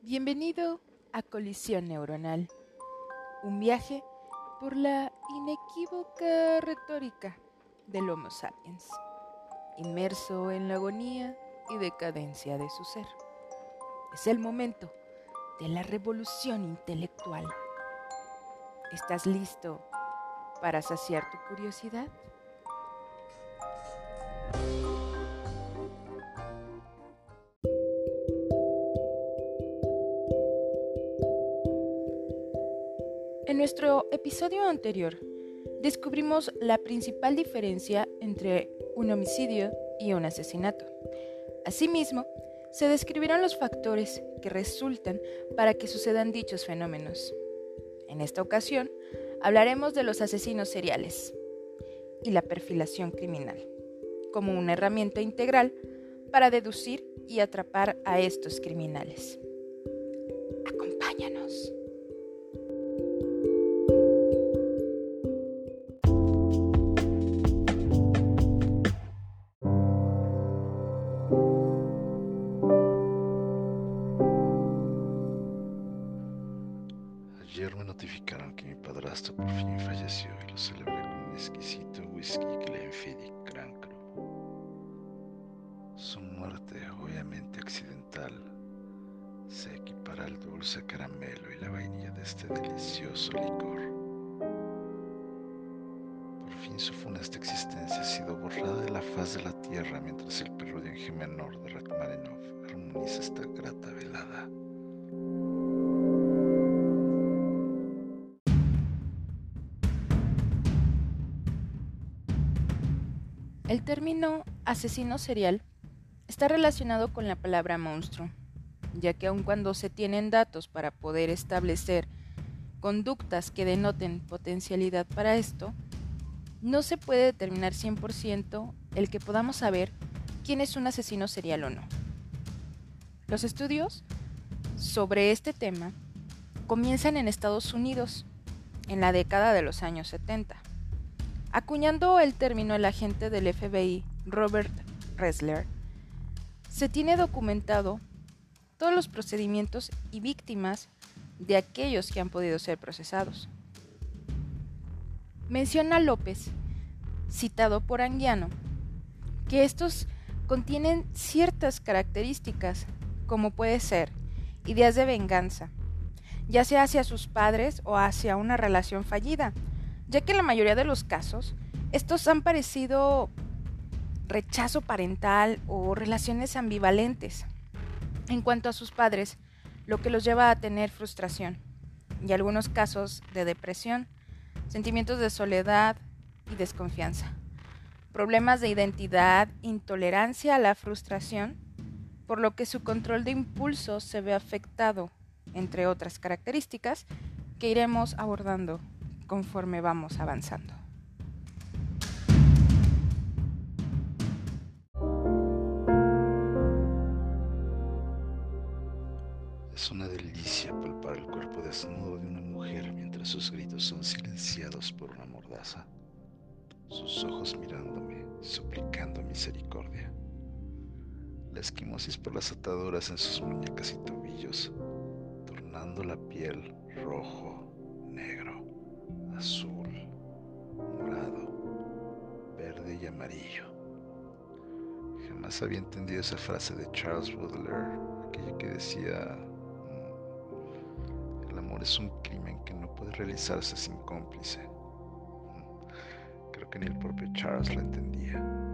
Bienvenido a Colisión Neuronal, un viaje por la inequívoca retórica del Homo sapiens, inmerso en la agonía y decadencia de su ser. Es el momento de la revolución intelectual. ¿Estás listo para saciar tu curiosidad? Nuestro episodio anterior, descubrimos la principal diferencia entre un homicidio y un asesinato. Asimismo, se describieron los factores que resultan para que sucedan dichos fenómenos. En esta ocasión, hablaremos de los asesinos seriales y la perfilación criminal, como una herramienta integral para deducir y atrapar a estos criminales. Existencia ha sido borrada de la faz de la tierra mientras el preludio en G menor de Rachmaninoff armoniza esta grata velada. El término asesino serial está relacionado con la palabra monstruo, ya que aun cuando se tienen datos para poder establecer conductas que denoten potencialidad para esto, no se puede determinar 100% el que podamos saber quién es un asesino serial o no. Los estudios sobre este tema comienzan en Estados Unidos en la década de los años 70 Acuñando el término el agente del FBI, Robert Ressler, se tiene documentado todos los procedimientos y víctimas de aquellos que han podido ser procesados. Menciona López, citado por Anguiano, que estos contienen ciertas características, como puede ser ideas de venganza, ya sea hacia sus padres o hacia una relación fallida, ya que en la mayoría de los casos estos han parecido rechazo parental o relaciones ambivalentes. En cuanto a sus padres, lo que los lleva a tener frustración y algunos casos de depresión, sentimientos de soledad y desconfianza, problemas de identidad, intolerancia a la frustración, por lo que su control de impulsos se ve afectado, entre otras características que iremos abordando conforme vamos avanzando. La por las ataduras en sus muñecas y tobillos, tornando la piel rojo, negro azul, morado, verde y amarillo. Jamás había entendido esa frase de Charles Baudelaire, aquella que decía, mm, el amor es un crimen que no puede realizarse sin cómplice. Mm, creo que ni el propio Charles lo entendía.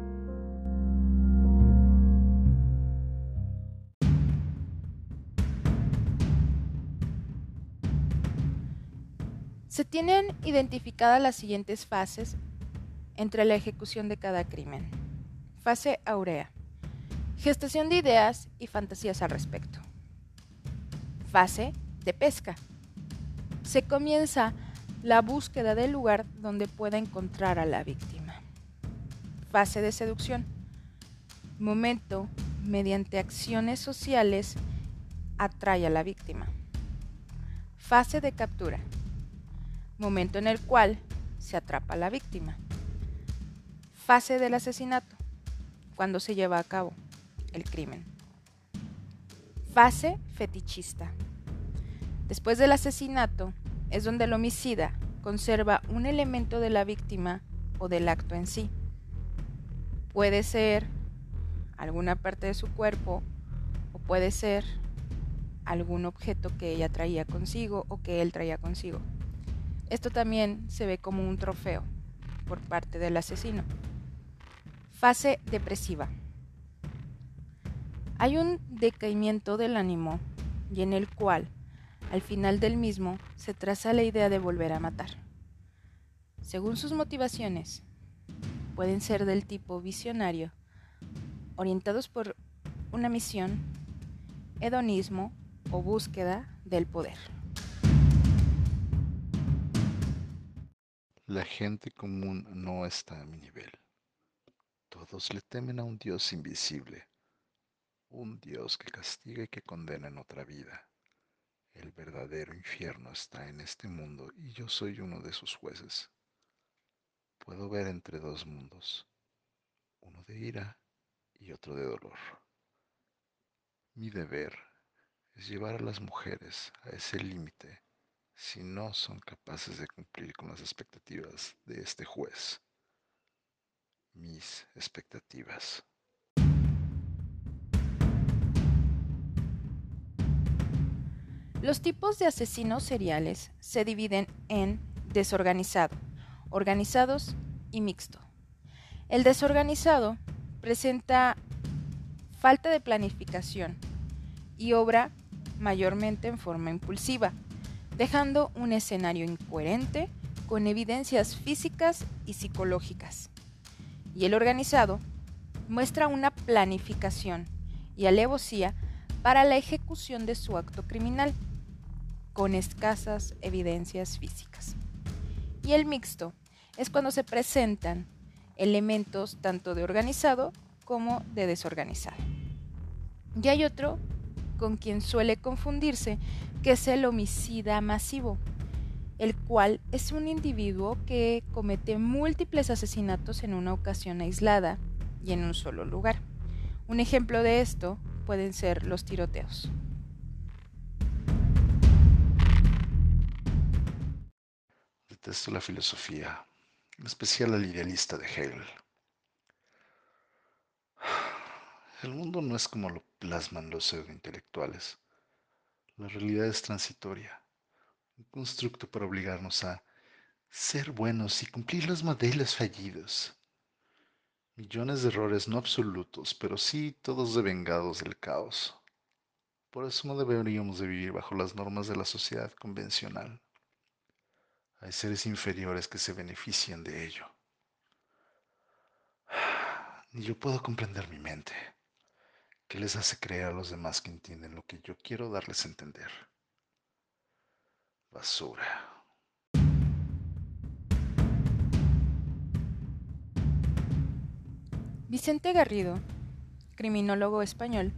Se tienen identificadas las siguientes fases entre la ejecución de cada crimen. Fase aurea. Gestación de ideas y fantasías al respecto. Fase de pesca. Se comienza la búsqueda del lugar donde pueda encontrar a la víctima. Fase de seducción. Momento mediante acciones sociales atrae a la víctima. Fase de captura momento en el cual se atrapa a la víctima. Fase del asesinato, cuando se lleva a cabo el crimen. Fase fetichista. Después del asesinato es donde el homicida conserva un elemento de la víctima o del acto en sí. Puede ser alguna parte de su cuerpo o puede ser algún objeto que ella traía consigo o que él traía consigo. Esto también se ve como un trofeo por parte del asesino. Fase depresiva. Hay un decaimiento del ánimo y en el cual, al final del mismo, se traza la idea de volver a matar. Según sus motivaciones, pueden ser del tipo visionario, orientados por una misión, hedonismo o búsqueda del poder. La gente común no está a mi nivel. Todos le temen a un Dios invisible, un Dios que castiga y que condena en otra vida. El verdadero infierno está en este mundo y yo soy uno de sus jueces. Puedo ver entre dos mundos, uno de ira y otro de dolor. Mi deber es llevar a las mujeres a ese límite si no son capaces de cumplir con las expectativas de este juez. Mis expectativas. Los tipos de asesinos seriales se dividen en desorganizado, organizados y mixto. El desorganizado presenta falta de planificación y obra mayormente en forma impulsiva, dejando un escenario incoherente con evidencias físicas y psicológicas. Y el organizado muestra una planificación y alevosía para la ejecución de su acto criminal, con escasas evidencias físicas. Y el mixto es cuando se presentan elementos tanto de organizado como de desorganizado. Y hay otro con quien suele confundirse, que es el homicida masivo, el cual es un individuo que comete múltiples asesinatos en una ocasión aislada y en un solo lugar. Un ejemplo de esto pueden ser los tiroteos. Detesto la filosofía, en especial al idealista de Hegel. El mundo no es como lo plasman los pseudointelectuales. La realidad es transitoria, un constructo para obligarnos a ser buenos y cumplir los modelos fallidos. Millones de errores no absolutos, pero sí todos devengados del caos. Por eso no deberíamos de vivir bajo las normas de la sociedad convencional. Hay seres inferiores que se benefician de ello. Ni yo puedo comprender mi mente. ¿Qué les hace creer a los demás que entienden lo que yo quiero darles a entender? Basura. Vicente Garrido, criminólogo español,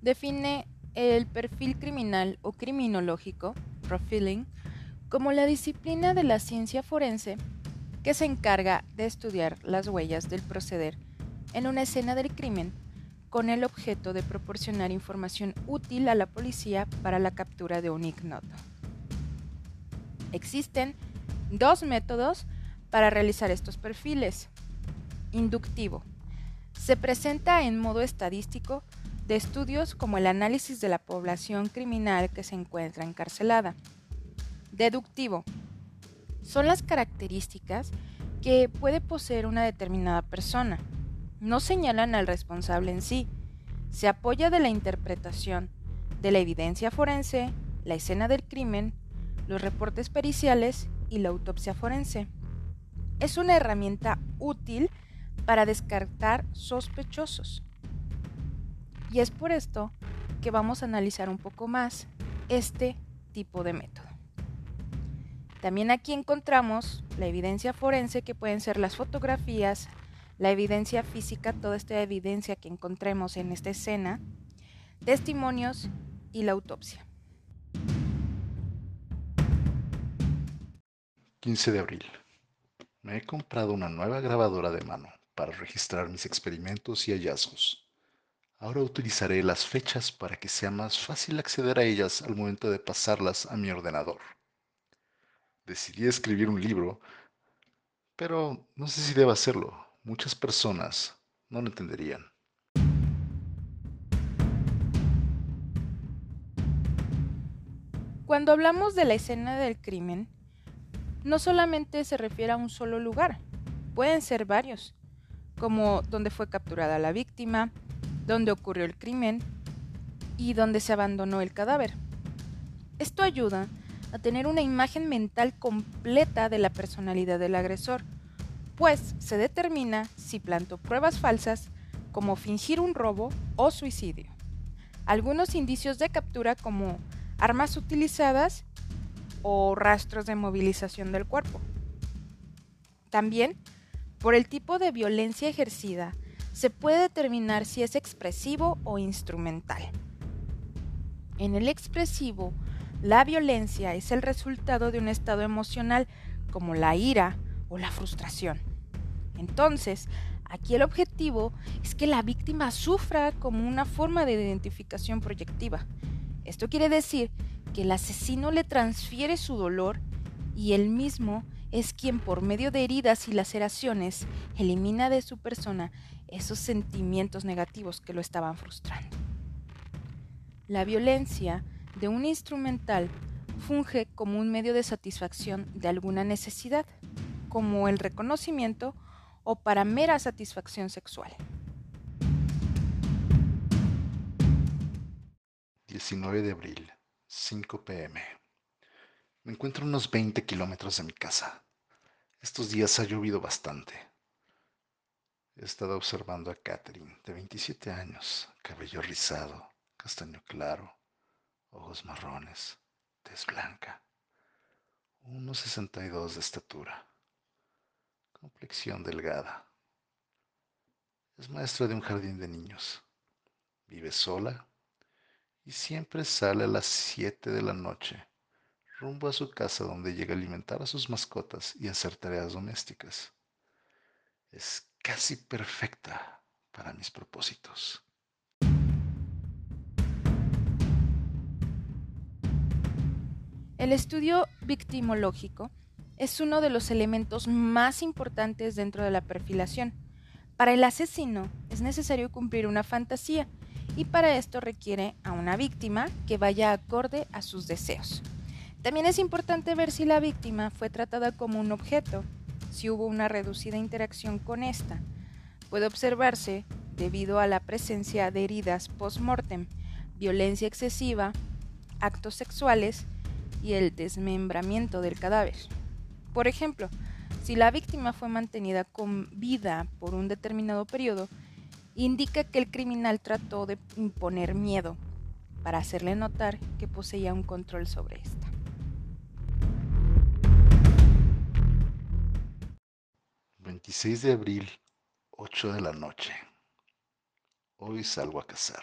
define el perfil criminal o criminológico, profiling, como la disciplina de la ciencia forense que se encarga de estudiar las huellas del proceder en una escena del crimen con el objeto de proporcionar información útil a la policía para la captura de un ignoto. Existen dos métodos para realizar estos perfiles. Inductivo. Se presenta en modo estadístico de estudios como el análisis de la población criminal que se encuentra encarcelada. Deductivo. Son las características que puede poseer una determinada persona no señalan al responsable en sí, se apoya de la interpretación de la evidencia forense, la escena del crimen, los reportes periciales y la autopsia forense. Es una herramienta útil para descartar sospechosos. Y es por esto que vamos a analizar un poco más este tipo de método. También aquí encontramos la evidencia forense que pueden ser las fotografías, la evidencia física, toda esta evidencia que encontremos en esta escena, testimonios y la autopsia. 15 de abril. Me he comprado una nueva grabadora de mano para registrar mis experimentos y hallazgos. Ahora utilizaré las fechas para que sea más fácil acceder a ellas al momento de pasarlas a mi ordenador. Decidí escribir un libro, pero no sé si debo hacerlo. Muchas personas no lo entenderían. Cuando hablamos de la escena del crimen, no solamente se refiere a un solo lugar, pueden ser varios, como donde fue capturada la víctima, donde ocurrió el crimen y donde se abandonó el cadáver. Esto ayuda a tener una imagen mental completa de la personalidad del agresor, pues se determina si plantó pruebas falsas como fingir un robo o suicidio. Algunos indicios de captura como armas utilizadas o rastros de movilización del cuerpo. También, por el tipo de violencia ejercida, se puede determinar si es expresivo o instrumental. En el expresivo, la violencia es el resultado de un estado emocional como la ira o la frustración. Entonces, aquí el objetivo es que la víctima sufra como una forma de identificación proyectiva. Esto quiere decir que el asesino le transfiere su dolor y él mismo es quien por medio de heridas y laceraciones elimina de su persona esos sentimientos negativos que lo estaban frustrando. La violencia de un instrumental funge como un medio de satisfacción de alguna necesidad, como el reconocimiento o para mera satisfacción sexual. 19 de abril, 5 pm. Me encuentro a unos 20 kilómetros de mi casa. Estos días ha llovido bastante. He estado observando a Catherine, de 27 años, cabello rizado, castaño claro, ojos marrones, tez blanca, 1,62 de estatura, complexión delgada. Es maestra de un jardín de niños. Vive sola y siempre sale a las 7 de la noche rumbo a su casa donde llega a alimentar a sus mascotas y hacer tareas domésticas. Es casi perfecta para mis propósitos. El estudio victimológico es uno de los elementos más importantes dentro de la perfilación. Para el asesino es necesario cumplir una fantasía y para esto requiere a una víctima que vaya acorde a sus deseos. También es importante ver si la víctima fue tratada como un objeto si hubo una reducida interacción con esta. Puede observarse debido a la presencia de heridas post-mortem, violencia excesiva, actos sexuales y el desmembramiento del cadáver. Por ejemplo, si la víctima fue mantenida con vida por un determinado periodo, indica que el criminal trató de imponer miedo para hacerle notar que poseía un control sobre esta. 26 de abril, 8 de la noche. Hoy salgo a cazar.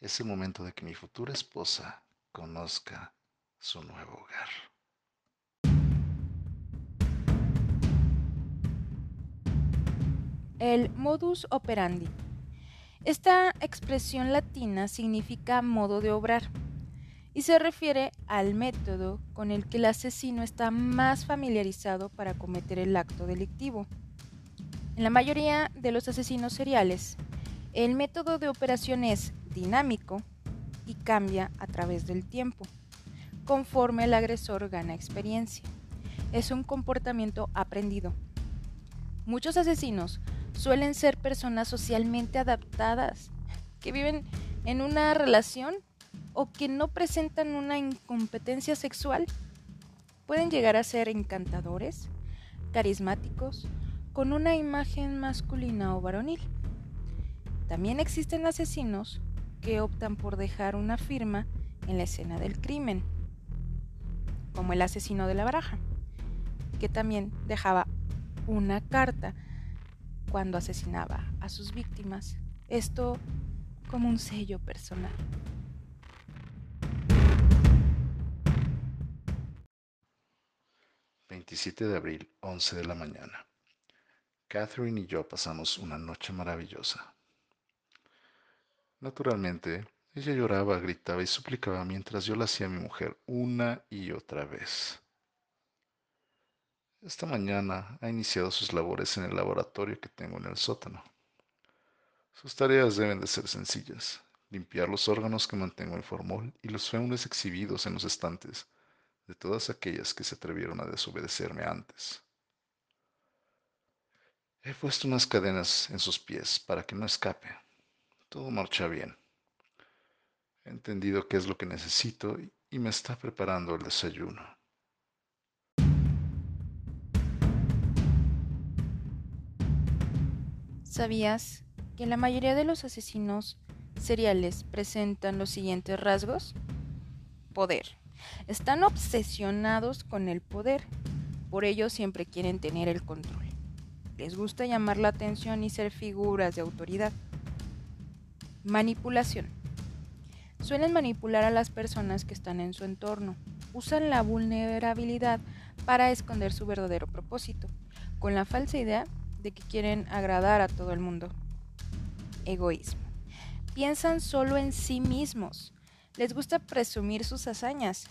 Es el momento de que mi futura esposa conozca su nuevo hogar. El modus operandi. Esta expresión latina significa modo de obrar y se refiere al método con el que el asesino está más familiarizado para cometer el acto delictivo. En la mayoría de los asesinos seriales, el método de operación es dinámico y cambia a través del tiempo, conforme el agresor gana experiencia. Es un comportamiento aprendido. Muchos asesinos suelen ser personas socialmente adaptadas, que viven en una relación o que no presentan una incompetencia sexual pueden llegar a ser encantadores, carismáticos, con una imagen masculina o varonil. También existen asesinos que optan por dejar una firma en la escena del crimen, como el asesino de la baraja, que también dejaba una carta cuando asesinaba a sus víctimas, esto como un sello personal. 27 de abril, 11 de la mañana. Catherine y yo pasamos una noche maravillosa. Naturalmente, ella lloraba, gritaba y suplicaba mientras yo la hacía a mi mujer una y otra vez. Esta mañana ha iniciado sus labores en el laboratorio que tengo en el sótano. Sus tareas deben de ser sencillas, limpiar los órganos que mantengo en formol y los fémures exhibidos en los estantes de todas aquellas que se atrevieron a desobedecerme antes. He puesto unas cadenas en sus pies para que no escape. Todo marcha bien. He entendido qué es lo que necesito y me está preparando el desayuno. ¿Sabías que la mayoría de los asesinos seriales presentan los siguientes rasgos? Poder. Están obsesionados con el poder. Por ello siempre quieren tener el control. Les gusta llamar la atención y ser figuras de autoridad. Manipulación. Suelen manipular a las personas que están en su entorno. Usan la vulnerabilidad para esconder su verdadero propósito, con la falsa idea que quieren agradar a todo el mundo. Egoísmo. Piensan solo en sí mismos. Les gusta presumir sus hazañas,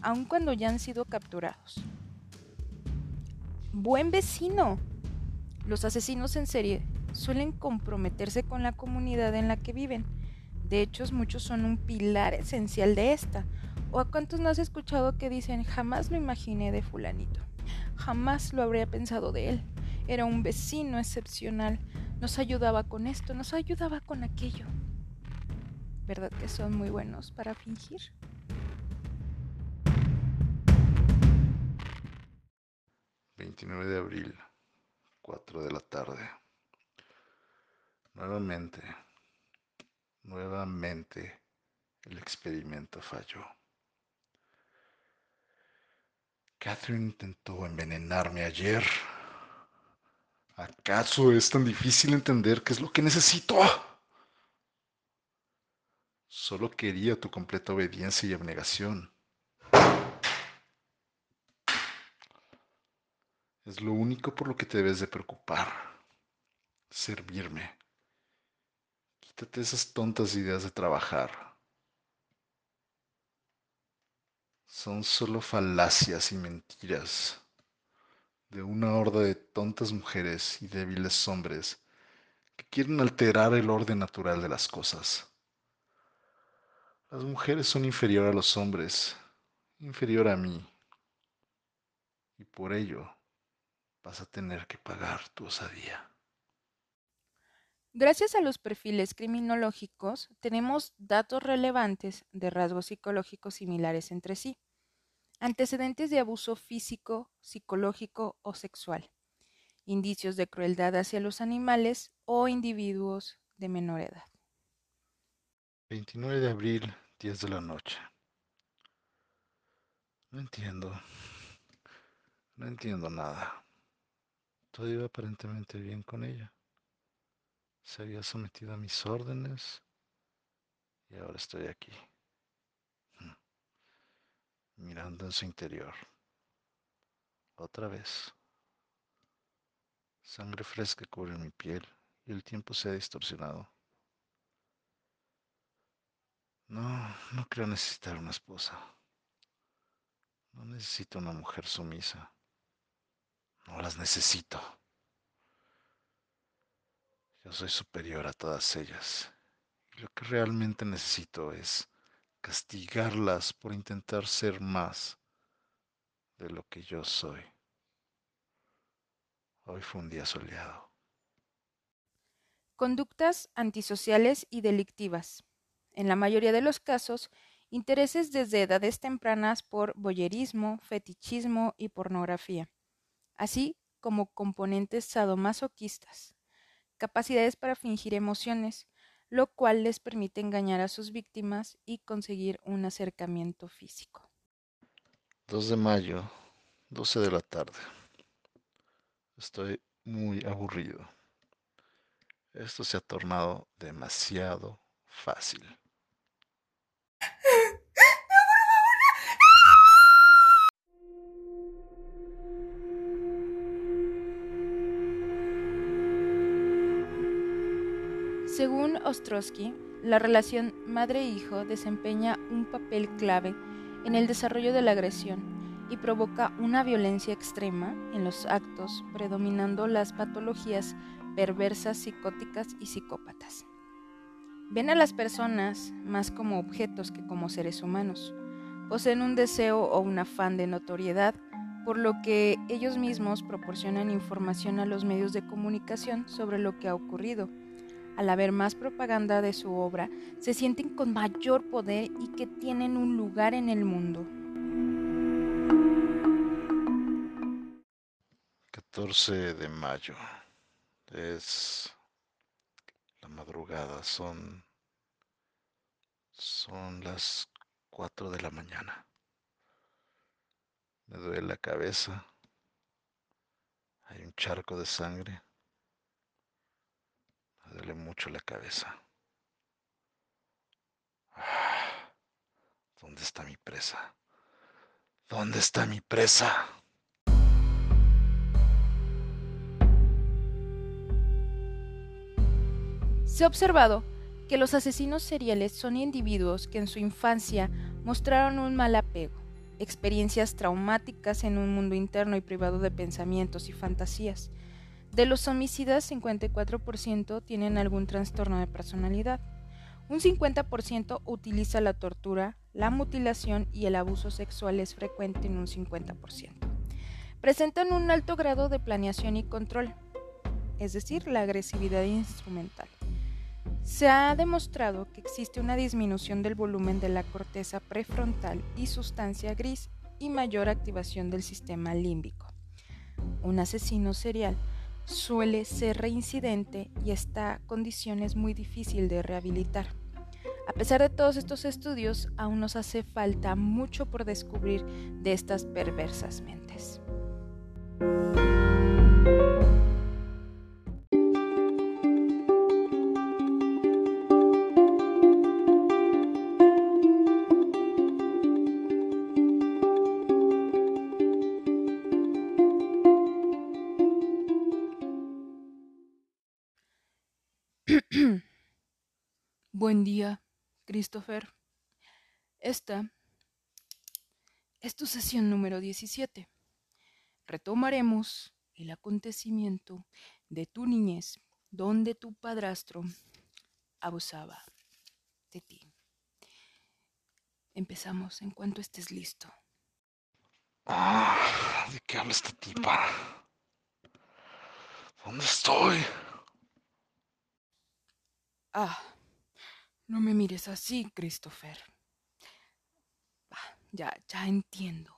aun cuando ya han sido capturados. Buen vecino. Los asesinos en serie suelen comprometerse con la comunidad en la que viven. De hecho, muchos son un pilar esencial de esta. ¿O a cuántos no has escuchado que dicen jamás lo imaginé de fulanito? Jamás lo habría pensado de él. Era un vecino excepcional. Nos ayudaba con esto, nos ayudaba con aquello. ¿Verdad que son muy buenos para fingir? 29 de abril, 4 de la tarde. Nuevamente, nuevamente el experimento falló. Catherine intentó envenenarme ayer. ¿Acaso es tan difícil entender qué es lo que necesito? Solo quería tu completa obediencia y abnegación. Es lo único por lo que te debes de preocupar. Servirme. Quítate esas tontas ideas de trabajar. Son solo falacias y mentiras de una horda de tontas mujeres y débiles hombres que quieren alterar el orden natural de las cosas. Las mujeres son inferior a los hombres, inferior a mí, y por ello vas a tener que pagar tu osadía. Gracias a los perfiles criminológicos, tenemos datos relevantes de rasgos psicológicos similares entre sí, antecedentes de abuso físico, psicológico o sexual, indicios de crueldad hacia los animales o individuos de menor edad. 29 de abril, 10 de la noche. No entiendo. No entiendo nada. Todo iba aparentemente bien con ella. Se había sometido a mis órdenes y ahora estoy aquí. Mirando en su interior. Otra vez. Sangre fresca cubre mi piel y el tiempo se ha distorsionado. No, no creo necesitar una esposa. No necesito una mujer sumisa. No las necesito. Yo soy superior a todas ellas. Lo que realmente necesito es castigarlas por intentar ser más de lo que yo soy. Hoy fue un día soleado. Conductas antisociales y delictivas. En la mayoría de los casos, intereses desde edades tempranas por boyerismo, fetichismo y pornografía así como componentes sadomasoquistas, capacidades para fingir emociones, lo cual les permite engañar a sus víctimas y conseguir un acercamiento físico. 2 de mayo, 12 de la tarde. Estoy muy aburrido. Esto se ha tornado demasiado fácil. Según Ostrowski, la relación madre-hijo desempeña un papel clave en el desarrollo de la agresión y provoca una violencia extrema en los actos, predominando las patologías perversas, psicóticas y psicópatas. Ven a las personas más como objetos que como seres humanos. Poseen un deseo o un afán de notoriedad, por lo que ellos mismos proporcionan información a los medios de comunicación sobre lo que ha ocurrido. Al haber más propaganda de su obra, se sienten con mayor poder y que tienen un lugar en el mundo. 14 de mayo. Es la madrugada, son son las 4 de la mañana. Me duele la cabeza. Hay un charco de sangre. Me duele mucho la cabeza. Ah, ¿Dónde está mi presa? ¿Dónde está mi presa? Se ha observado que los asesinos seriales son individuos que en su infancia mostraron un mal apego, experiencias traumáticas en un mundo interno y privado de pensamientos y fantasías. De los homicidas, 54% tienen algún trastorno de personalidad. Un 50% utiliza la tortura, la mutilación y el abuso sexual es frecuente en un 50%. Presentan un alto grado de planeación y control, es decir, la agresividad instrumental. Se ha demostrado que existe una disminución del volumen de la corteza prefrontal y sustancia gris y mayor activación del sistema límbico. Un asesino serial suele ser reincidente y esta condición es muy difícil de rehabilitar. A pesar de todos estos estudios, aún nos hace falta mucho por descubrir de estas perversas mentes. Buen día, Christopher. Esta es tu sesión número 17. Retomaremos el acontecimiento de tu niñez, donde tu padrastro abusaba de ti. Empezamos en cuanto estés listo. Ah, ¿De qué habla esta tipa? ¿Dónde estoy? Ah, no me mires así, Christopher. Ya, ya entiendo.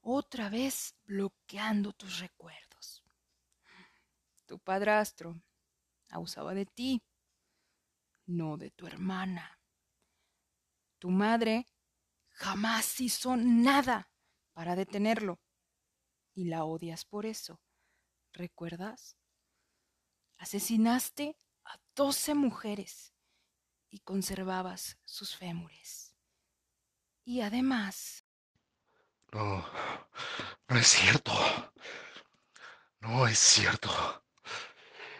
Otra vez bloqueando tus recuerdos. Tu padrastro abusaba de ti, no de tu hermana. Tu madre jamás hizo nada para detenerlo y la odias por eso. ¿Recuerdas? Asesinaste a doce mujeres y conservabas sus fémures. Y además... No, no es cierto. No es cierto.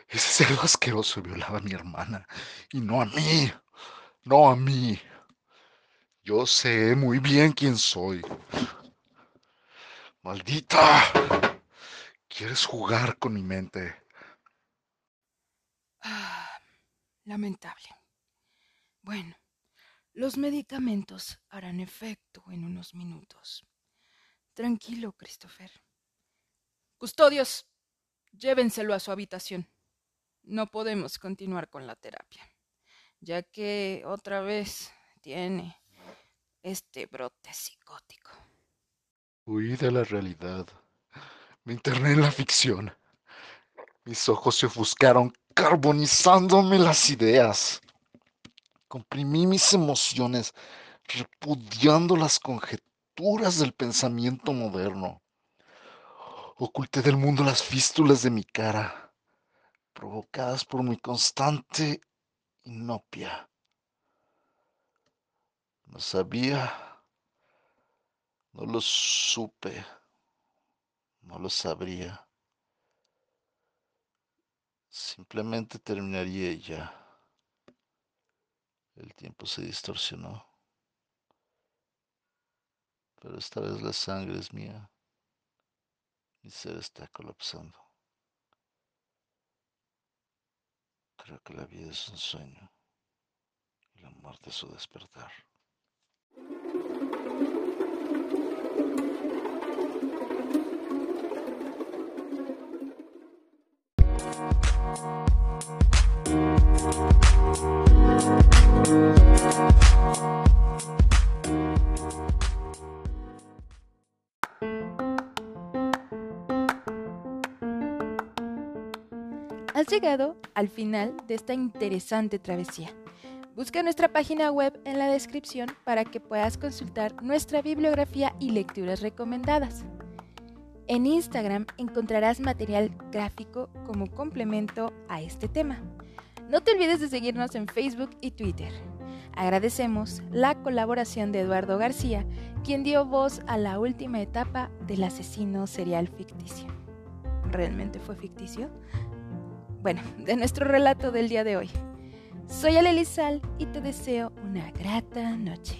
Ese cerdo asqueroso violaba a mi hermana y no a mí. No a mí. Yo sé muy bien quién soy. Maldita. Quieres jugar con mi mente. Ah, lamentable. Bueno, los medicamentos harán efecto en unos minutos. Tranquilo, Christopher. Custodios, llévenselo a su habitación. No podemos continuar con la terapia, ya que otra vez tiene este brote psicótico. Huí de la realidad. Me interné en la ficción. Mis ojos se ofuscaron carbonizándome las ideas. Comprimí mis emociones, repudiando las conjeturas del pensamiento moderno. Oculté del mundo las fístulas de mi cara, provocadas por mi constante inopia. No sabía, no lo supe, no lo sabría. Simplemente terminaría ya. El tiempo se distorsionó, pero esta vez la sangre es mía. Mi ser está colapsando. Creo que la vida es un sueño y la muerte es su despertar. Has llegado al final de esta interesante travesía. Busca nuestra página web en la descripción para que puedas consultar nuestra bibliografía y lecturas recomendadas. En Instagram encontrarás material gráfico como complemento a este tema. No te olvides de seguirnos en Facebook y Twitter. Agradecemos la colaboración de Eduardo García, quien dio voz a la última etapa del asesino serial ficticio. ¿Realmente fue ficticio? bueno, de nuestro relato del día de hoy. Soy Ale y te deseo una grata noche.